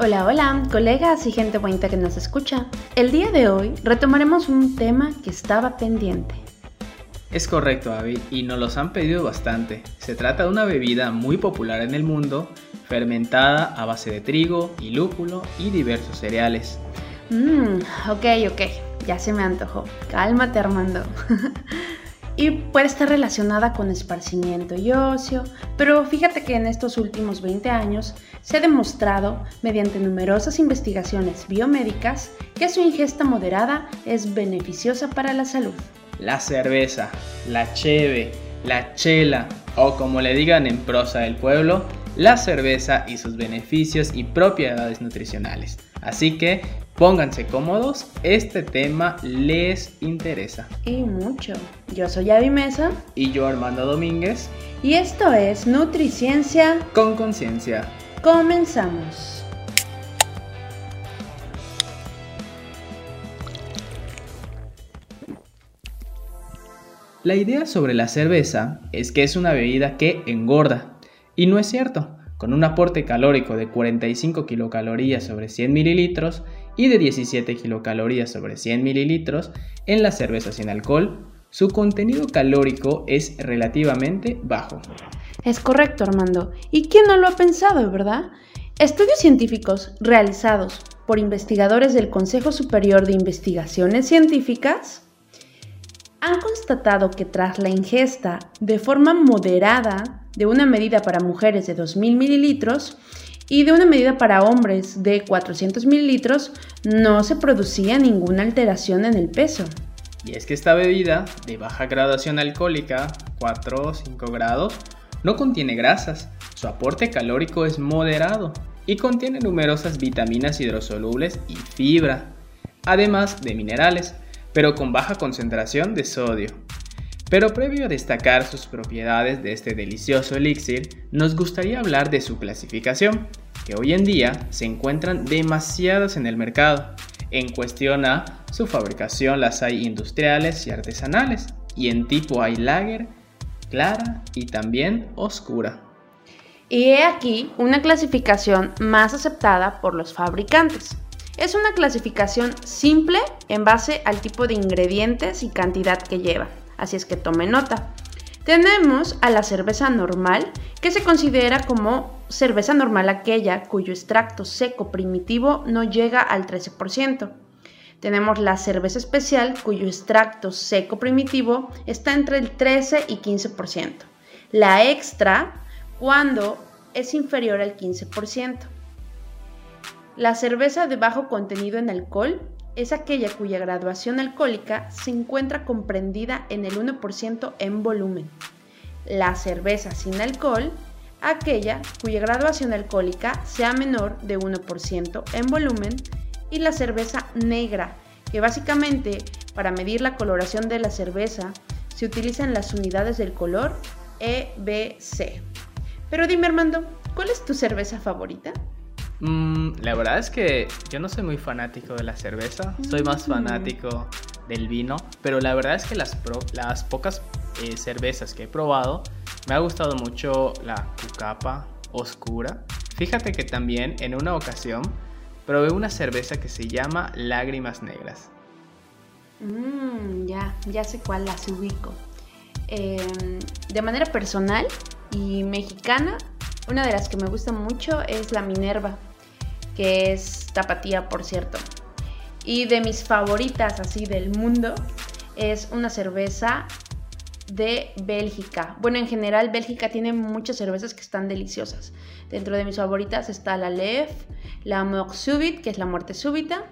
Hola, hola, colegas y gente bonita que nos escucha. El día de hoy retomaremos un tema que estaba pendiente. Es correcto, Avi, y nos los han pedido bastante. Se trata de una bebida muy popular en el mundo, fermentada a base de trigo y lúpulo y diversos cereales. Mmm, ok, ok, ya se me antojó. Cálmate, Armando. y puede estar relacionada con esparcimiento y ocio, pero fíjate que en estos últimos 20 años se ha demostrado, mediante numerosas investigaciones biomédicas, que su ingesta moderada es beneficiosa para la salud. La cerveza, la cheve, la chela o como le digan en prosa del pueblo, la cerveza y sus beneficios y propiedades nutricionales. Así que pónganse cómodos, este tema les interesa. Y mucho. Yo soy Avi Mesa. Y yo Armando Domínguez. Y esto es Nutriciencia con conciencia. Comenzamos. La idea sobre la cerveza es que es una bebida que engorda. Y no es cierto. Con un aporte calórico de 45 kilocalorías sobre 100 mililitros y de 17 kilocalorías sobre 100 mililitros en la cerveza sin alcohol, su contenido calórico es relativamente bajo. Es correcto, Armando. ¿Y quién no lo ha pensado, verdad? Estudios científicos realizados por investigadores del Consejo Superior de Investigaciones Científicas han constatado que tras la ingesta de forma moderada de una medida para mujeres de 2.000 mililitros y de una medida para hombres de 400 mililitros, no se producía ninguna alteración en el peso. Y es que esta bebida de baja graduación alcohólica, 4 o 5 grados, no contiene grasas, su aporte calórico es moderado y contiene numerosas vitaminas hidrosolubles y fibra, además de minerales pero con baja concentración de sodio. Pero previo a destacar sus propiedades de este delicioso elixir, nos gustaría hablar de su clasificación, que hoy en día se encuentran demasiadas en el mercado. En cuestión a su fabricación las hay industriales y artesanales, y en tipo hay lager, clara y también oscura. Y he aquí una clasificación más aceptada por los fabricantes. Es una clasificación simple en base al tipo de ingredientes y cantidad que lleva, así es que tome nota. Tenemos a la cerveza normal, que se considera como cerveza normal aquella cuyo extracto seco primitivo no llega al 13%. Tenemos la cerveza especial, cuyo extracto seco primitivo está entre el 13 y 15%. La extra, cuando es inferior al 15%. La cerveza de bajo contenido en alcohol es aquella cuya graduación alcohólica se encuentra comprendida en el 1% en volumen. La cerveza sin alcohol, aquella cuya graduación alcohólica sea menor de 1% en volumen. Y la cerveza negra, que básicamente para medir la coloración de la cerveza se utilizan las unidades del color EBC. Pero dime Armando, ¿cuál es tu cerveza favorita? Mm, la verdad es que yo no soy muy fanático de la cerveza, soy más mm. fanático del vino, pero la verdad es que las, las pocas eh, cervezas que he probado me ha gustado mucho la cucapa oscura. Fíjate que también en una ocasión probé una cerveza que se llama Lágrimas Negras. Mm, ya, ya sé cuál las ubico. Em, de manera personal y mexicana, una de las que me gusta mucho es la Minerva que es tapatía, por cierto. Y de mis favoritas así del mundo es una cerveza de Bélgica. Bueno, en general Bélgica tiene muchas cervezas que están deliciosas. Dentro de mis favoritas está la Lef, la Mort Subit, que es la muerte súbita,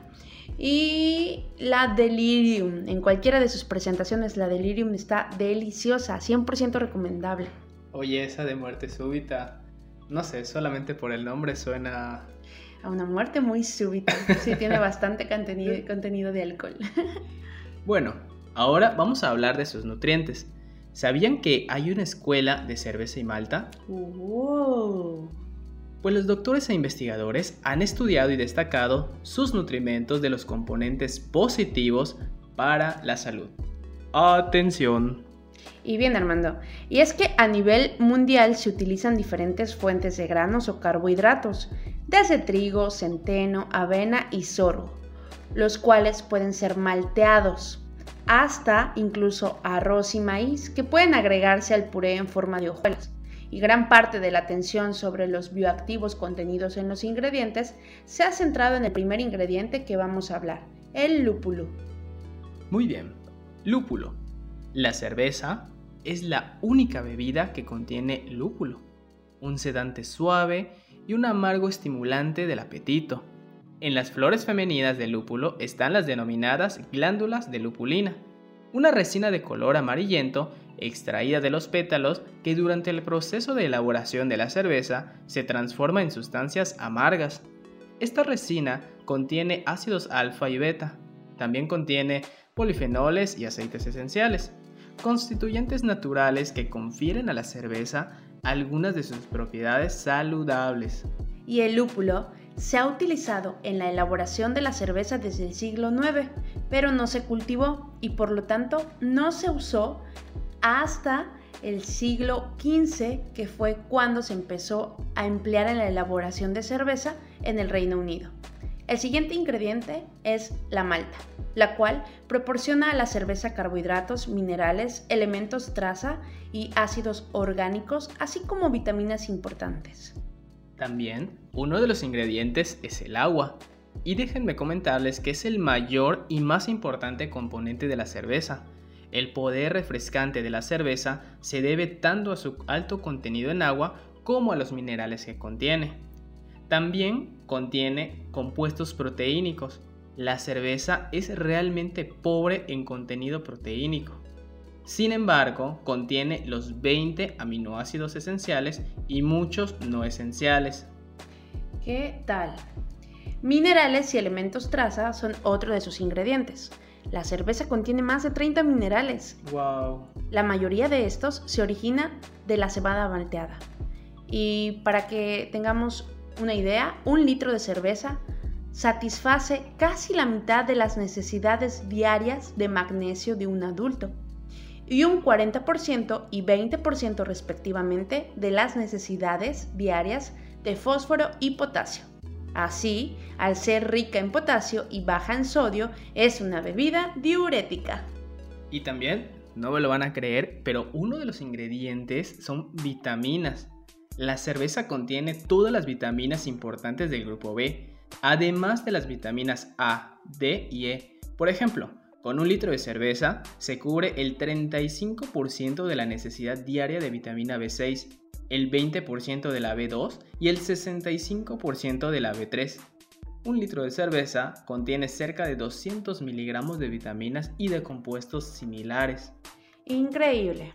y la Delirium. En cualquiera de sus presentaciones la Delirium está deliciosa, 100% recomendable. Oye, esa de muerte súbita, no sé, solamente por el nombre suena a una muerte muy súbita. Sí, tiene bastante contenido, de alcohol. Bueno, ahora vamos a hablar de sus nutrientes. ¿Sabían que hay una escuela de cerveza y malta? Pues los doctores e investigadores han estudiado y destacado sus nutrimentos de los componentes positivos para la salud. Atención. Y bien, Armando, y es que a nivel mundial se utilizan diferentes fuentes de granos o carbohidratos, desde trigo, centeno, avena y sorgo, los cuales pueden ser malteados, hasta incluso arroz y maíz, que pueden agregarse al puré en forma de hojuelas. Y gran parte de la atención sobre los bioactivos contenidos en los ingredientes se ha centrado en el primer ingrediente que vamos a hablar, el lúpulo. Muy bien, lúpulo. La cerveza es la única bebida que contiene lúpulo, un sedante suave y un amargo estimulante del apetito. En las flores femeninas del lúpulo están las denominadas glándulas de lupulina, una resina de color amarillento extraída de los pétalos que durante el proceso de elaboración de la cerveza se transforma en sustancias amargas. Esta resina contiene ácidos alfa y beta. También contiene polifenoles y aceites esenciales constituyentes naturales que confieren a la cerveza algunas de sus propiedades saludables. Y el lúpulo se ha utilizado en la elaboración de la cerveza desde el siglo IX, pero no se cultivó y por lo tanto no se usó hasta el siglo XV, que fue cuando se empezó a emplear en la elaboración de cerveza en el Reino Unido. El siguiente ingrediente es la malta, la cual proporciona a la cerveza carbohidratos, minerales, elementos traza y ácidos orgánicos, así como vitaminas importantes. También, uno de los ingredientes es el agua. Y déjenme comentarles que es el mayor y más importante componente de la cerveza. El poder refrescante de la cerveza se debe tanto a su alto contenido en agua como a los minerales que contiene. También contiene compuestos proteínicos. La cerveza es realmente pobre en contenido proteínico. Sin embargo, contiene los 20 aminoácidos esenciales y muchos no esenciales. ¿Qué tal? Minerales y elementos traza son otro de sus ingredientes. La cerveza contiene más de 30 minerales. Wow. La mayoría de estos se origina de la cebada malteada. Y para que tengamos una idea, un litro de cerveza satisface casi la mitad de las necesidades diarias de magnesio de un adulto y un 40% y 20% respectivamente de las necesidades diarias de fósforo y potasio. Así, al ser rica en potasio y baja en sodio, es una bebida diurética. Y también, no me lo van a creer, pero uno de los ingredientes son vitaminas. La cerveza contiene todas las vitaminas importantes del grupo B, además de las vitaminas A, D y E. Por ejemplo, con un litro de cerveza se cubre el 35% de la necesidad diaria de vitamina B6, el 20% de la B2 y el 65% de la B3. Un litro de cerveza contiene cerca de 200 miligramos de vitaminas y de compuestos similares. Increíble.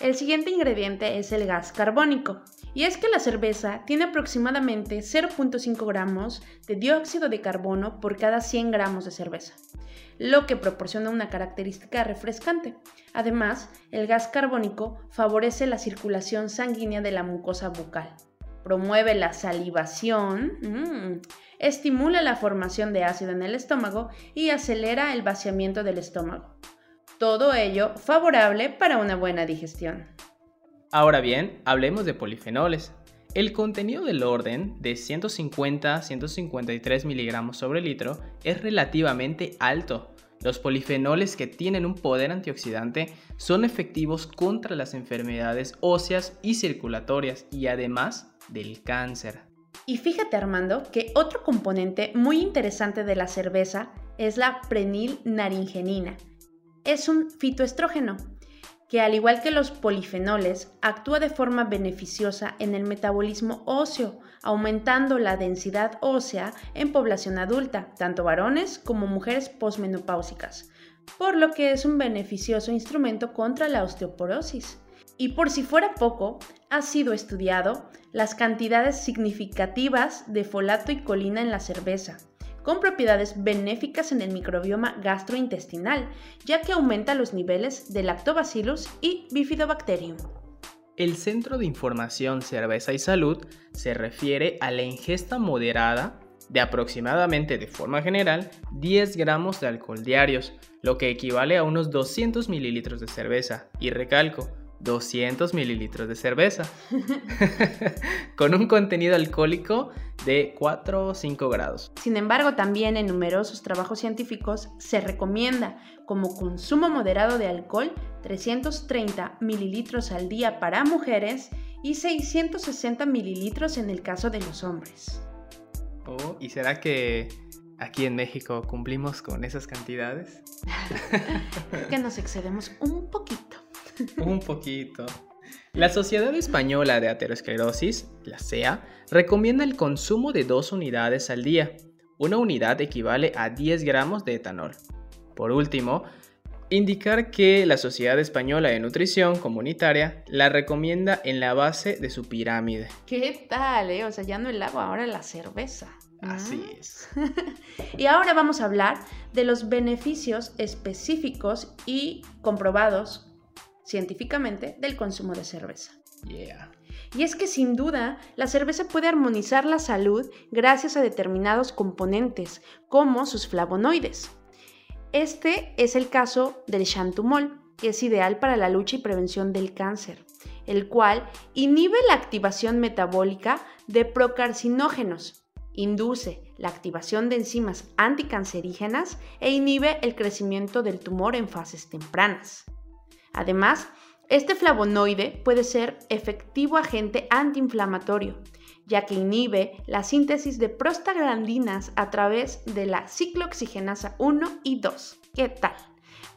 El siguiente ingrediente es el gas carbónico. Y es que la cerveza tiene aproximadamente 0.5 gramos de dióxido de carbono por cada 100 gramos de cerveza, lo que proporciona una característica refrescante. Además, el gas carbónico favorece la circulación sanguínea de la mucosa bucal, promueve la salivación, mm, estimula la formación de ácido en el estómago y acelera el vaciamiento del estómago. Todo ello favorable para una buena digestión. Ahora bien, hablemos de polifenoles. El contenido del orden de 150-153 miligramos sobre litro es relativamente alto. Los polifenoles que tienen un poder antioxidante son efectivos contra las enfermedades óseas y circulatorias y además del cáncer. Y fíjate Armando que otro componente muy interesante de la cerveza es la prenilnaringenina, es un fitoestrógeno que al igual que los polifenoles actúa de forma beneficiosa en el metabolismo óseo, aumentando la densidad ósea en población adulta, tanto varones como mujeres posmenopáusicas, por lo que es un beneficioso instrumento contra la osteoporosis. Y por si fuera poco, ha sido estudiado las cantidades significativas de folato y colina en la cerveza, con propiedades benéficas en el microbioma gastrointestinal, ya que aumenta los niveles de Lactobacillus y Bifidobacterium. El Centro de Información Cerveza y Salud se refiere a la ingesta moderada de aproximadamente de forma general 10 gramos de alcohol diarios, lo que equivale a unos 200 mililitros de cerveza. Y recalco, 200 mililitros de cerveza, con un contenido alcohólico de 4 o 5 grados. Sin embargo, también en numerosos trabajos científicos se recomienda como consumo moderado de alcohol 330 mililitros al día para mujeres y 660 mililitros en el caso de los hombres. Oh, ¿y será que aquí en México cumplimos con esas cantidades? que nos excedemos un poquito. Un poquito. La Sociedad Española de Aterosclerosis, la SEA, recomienda el consumo de dos unidades al día. Una unidad equivale a 10 gramos de etanol. Por último, indicar que la Sociedad Española de Nutrición Comunitaria la recomienda en la base de su pirámide. ¿Qué tal, eh? O sea, ya no el agua, ahora la cerveza. Así es. y ahora vamos a hablar de los beneficios específicos y comprobados científicamente del consumo de cerveza. Yeah. Y es que sin duda la cerveza puede armonizar la salud gracias a determinados componentes, como sus flavonoides. Este es el caso del xantumol, que es ideal para la lucha y prevención del cáncer, el cual inhibe la activación metabólica de procarcinógenos, induce la activación de enzimas anticancerígenas e inhibe el crecimiento del tumor en fases tempranas. Además, este flavonoide puede ser efectivo agente antiinflamatorio, ya que inhibe la síntesis de prostaglandinas a través de la ciclooxigenasa 1 y 2. ¿Qué tal?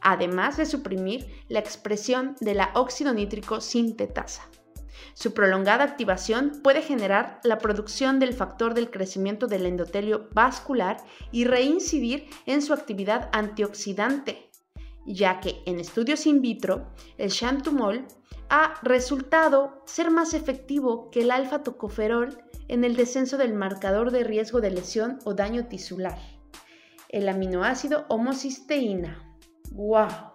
Además de suprimir la expresión de la óxido nítrico sintetasa. Su prolongada activación puede generar la producción del factor del crecimiento del endotelio vascular y reincidir en su actividad antioxidante, ya que en estudios in vitro el xantumol ha resultado ser más efectivo que el alfa-tocoferol en el descenso del marcador de riesgo de lesión o daño tisular, el aminoácido homocisteína. ¡Wow!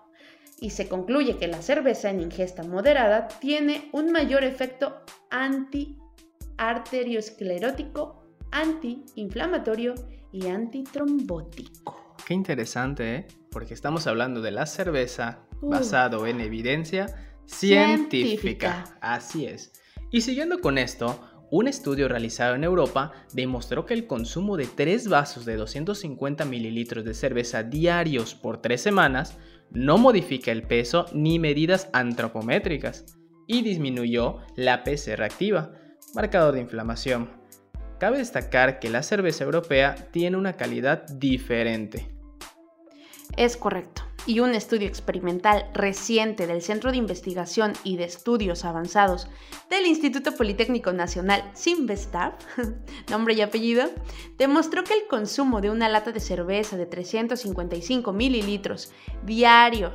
Y se concluye que la cerveza en ingesta moderada tiene un mayor efecto anti-arteriosclerótico, antiinflamatorio y antitrombótico. Qué interesante, ¿eh? Porque estamos hablando de la cerveza basado en evidencia científica. Así es. Y siguiendo con esto, un estudio realizado en Europa demostró que el consumo de 3 vasos de 250 mililitros de cerveza diarios por 3 semanas no modifica el peso ni medidas antropométricas y disminuyó la PCR activa, marcador de inflamación. Cabe destacar que la cerveza europea tiene una calidad diferente. Es correcto. Y un estudio experimental reciente del Centro de Investigación y de Estudios Avanzados del Instituto Politécnico Nacional Simvestab, nombre y apellido, demostró que el consumo de una lata de cerveza de 355 mililitros diario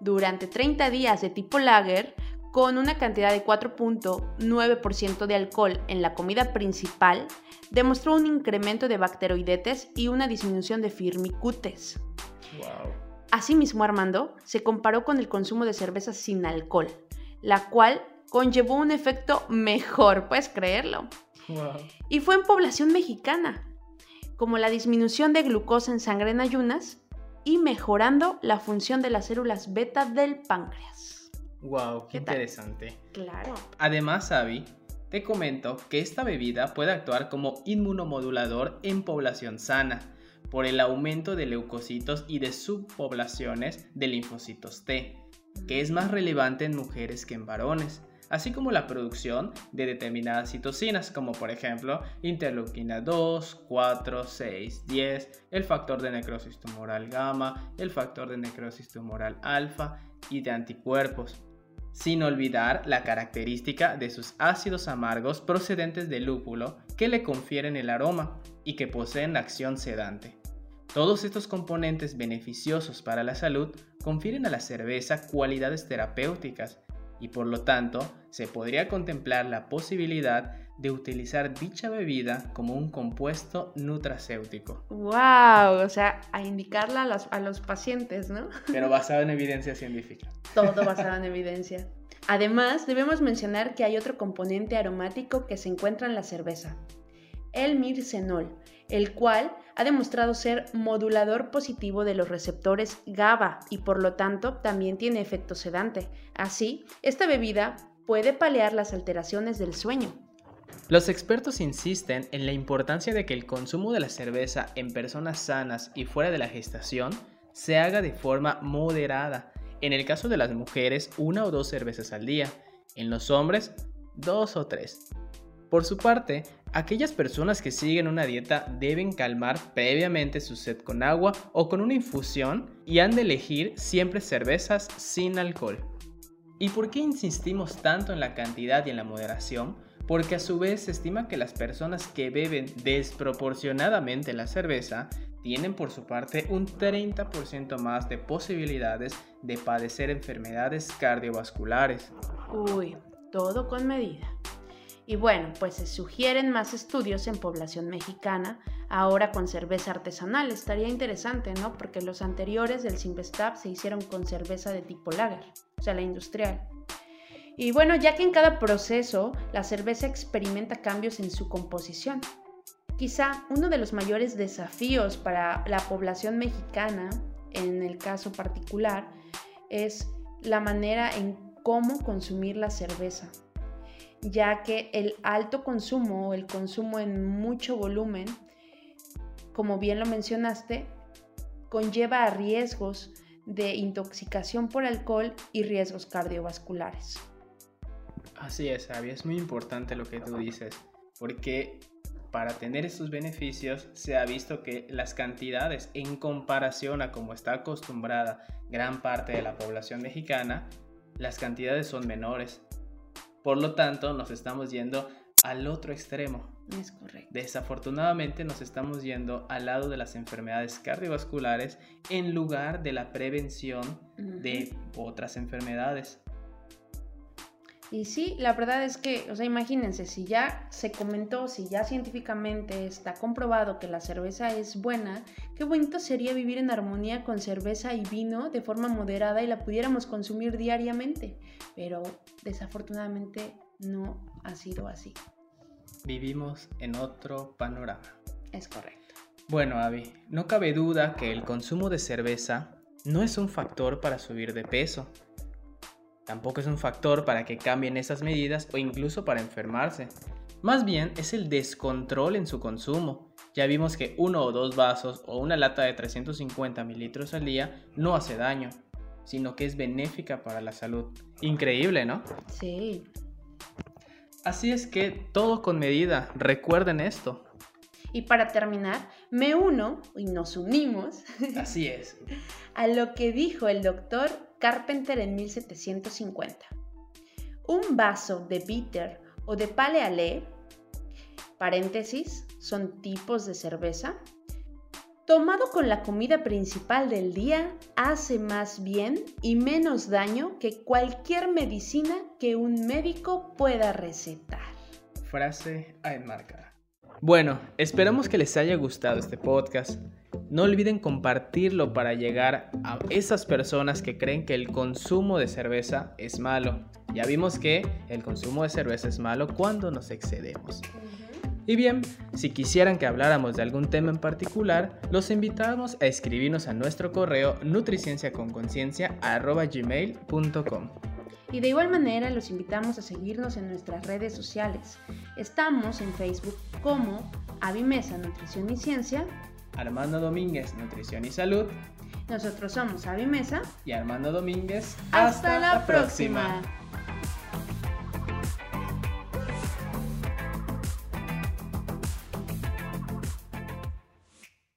durante 30 días de tipo lager con una cantidad de 4.9% de alcohol en la comida principal, demostró un incremento de bacteroidetes y una disminución de firmicutes. Asimismo, Armando se comparó con el consumo de cerveza sin alcohol, la cual conllevó un efecto mejor, puedes creerlo. Y fue en población mexicana, como la disminución de glucosa en sangre en ayunas y mejorando la función de las células beta del páncreas. Wow, qué, interesante. Claro. Además, Avi, te comento que esta bebida puede actuar como inmunomodulador en población sana por el aumento de leucocitos y de subpoblaciones de linfocitos T, que es más relevante en mujeres que en varones, así como la producción de determinadas citocinas, como por ejemplo interleuquina 2, 4, 6, 10, el factor de necrosis tumoral gamma, el factor de necrosis tumoral alfa y de anticuerpos sin olvidar la característica de sus ácidos amargos procedentes del lúpulo que le confieren el aroma y que poseen acción sedante. Todos estos componentes beneficiosos para la salud confieren a la cerveza cualidades terapéuticas y por lo tanto se podría contemplar la posibilidad de utilizar dicha bebida como un compuesto nutracéutico. ¡Wow! O sea, a indicarla a los, a los pacientes, ¿no? Pero basado en evidencia científica. Todo basado en evidencia. Además, debemos mencionar que hay otro componente aromático que se encuentra en la cerveza, el mircenol, el cual ha demostrado ser modulador positivo de los receptores GABA y por lo tanto también tiene efecto sedante. Así, esta bebida puede paliar las alteraciones del sueño. Los expertos insisten en la importancia de que el consumo de la cerveza en personas sanas y fuera de la gestación se haga de forma moderada. En el caso de las mujeres, una o dos cervezas al día. En los hombres, dos o tres. Por su parte, aquellas personas que siguen una dieta deben calmar previamente su sed con agua o con una infusión y han de elegir siempre cervezas sin alcohol. ¿Y por qué insistimos tanto en la cantidad y en la moderación? Porque a su vez se estima que las personas que beben desproporcionadamente la cerveza tienen por su parte un 30% más de posibilidades de padecer enfermedades cardiovasculares. Uy, todo con medida. Y bueno, pues se sugieren más estudios en población mexicana, ahora con cerveza artesanal. Estaría interesante, ¿no? Porque los anteriores del Simvestab se hicieron con cerveza de tipo lager, o sea, la industrial. Y bueno, ya que en cada proceso la cerveza experimenta cambios en su composición. Quizá uno de los mayores desafíos para la población mexicana, en el caso particular, es la manera en cómo consumir la cerveza ya que el alto consumo o el consumo en mucho volumen, como bien lo mencionaste, conlleva a riesgos de intoxicación por alcohol y riesgos cardiovasculares. Así es, Abby, es muy importante lo que tú dices, porque para tener estos beneficios se ha visto que las cantidades en comparación a como está acostumbrada gran parte de la población mexicana, las cantidades son menores. Por lo tanto, nos estamos yendo al otro extremo. Es correcto. Desafortunadamente nos estamos yendo al lado de las enfermedades cardiovasculares en lugar de la prevención de otras enfermedades. Y sí, la verdad es que, o sea, imagínense, si ya se comentó, si ya científicamente está comprobado que la cerveza es buena, qué bonito sería vivir en armonía con cerveza y vino de forma moderada y la pudiéramos consumir diariamente. Pero desafortunadamente no ha sido así. Vivimos en otro panorama. Es correcto. Bueno, Avi, no cabe duda que el consumo de cerveza no es un factor para subir de peso Tampoco es un factor para que cambien esas medidas o incluso para enfermarse. Más bien es el descontrol en su consumo. Ya vimos que uno o dos vasos o una lata de 350 mililitros al día no hace daño, sino que es benéfica para la salud. Increíble, ¿no? Sí. Así es que todo con medida, recuerden esto. Y para terminar, me uno y nos unimos. Así es. a lo que dijo el doctor Carpenter en 1750. Un vaso de bitter o de pale ale, paréntesis, son tipos de cerveza, tomado con la comida principal del día, hace más bien y menos daño que cualquier medicina que un médico pueda recetar. Frase a. Bueno, esperamos que les haya gustado este podcast. No olviden compartirlo para llegar a esas personas que creen que el consumo de cerveza es malo. Ya vimos que el consumo de cerveza es malo cuando nos excedemos. Y bien, si quisieran que habláramos de algún tema en particular, los invitamos a escribirnos a nuestro correo nutricienciaconconciencia.gmail.com Y de igual manera los invitamos a seguirnos en nuestras redes sociales. Estamos en Facebook como Avimesa Nutrición y Ciencia Armando Domínguez, Nutrición y Salud. Nosotros somos Avi Mesa y Armando Domínguez. Hasta, la, próxima.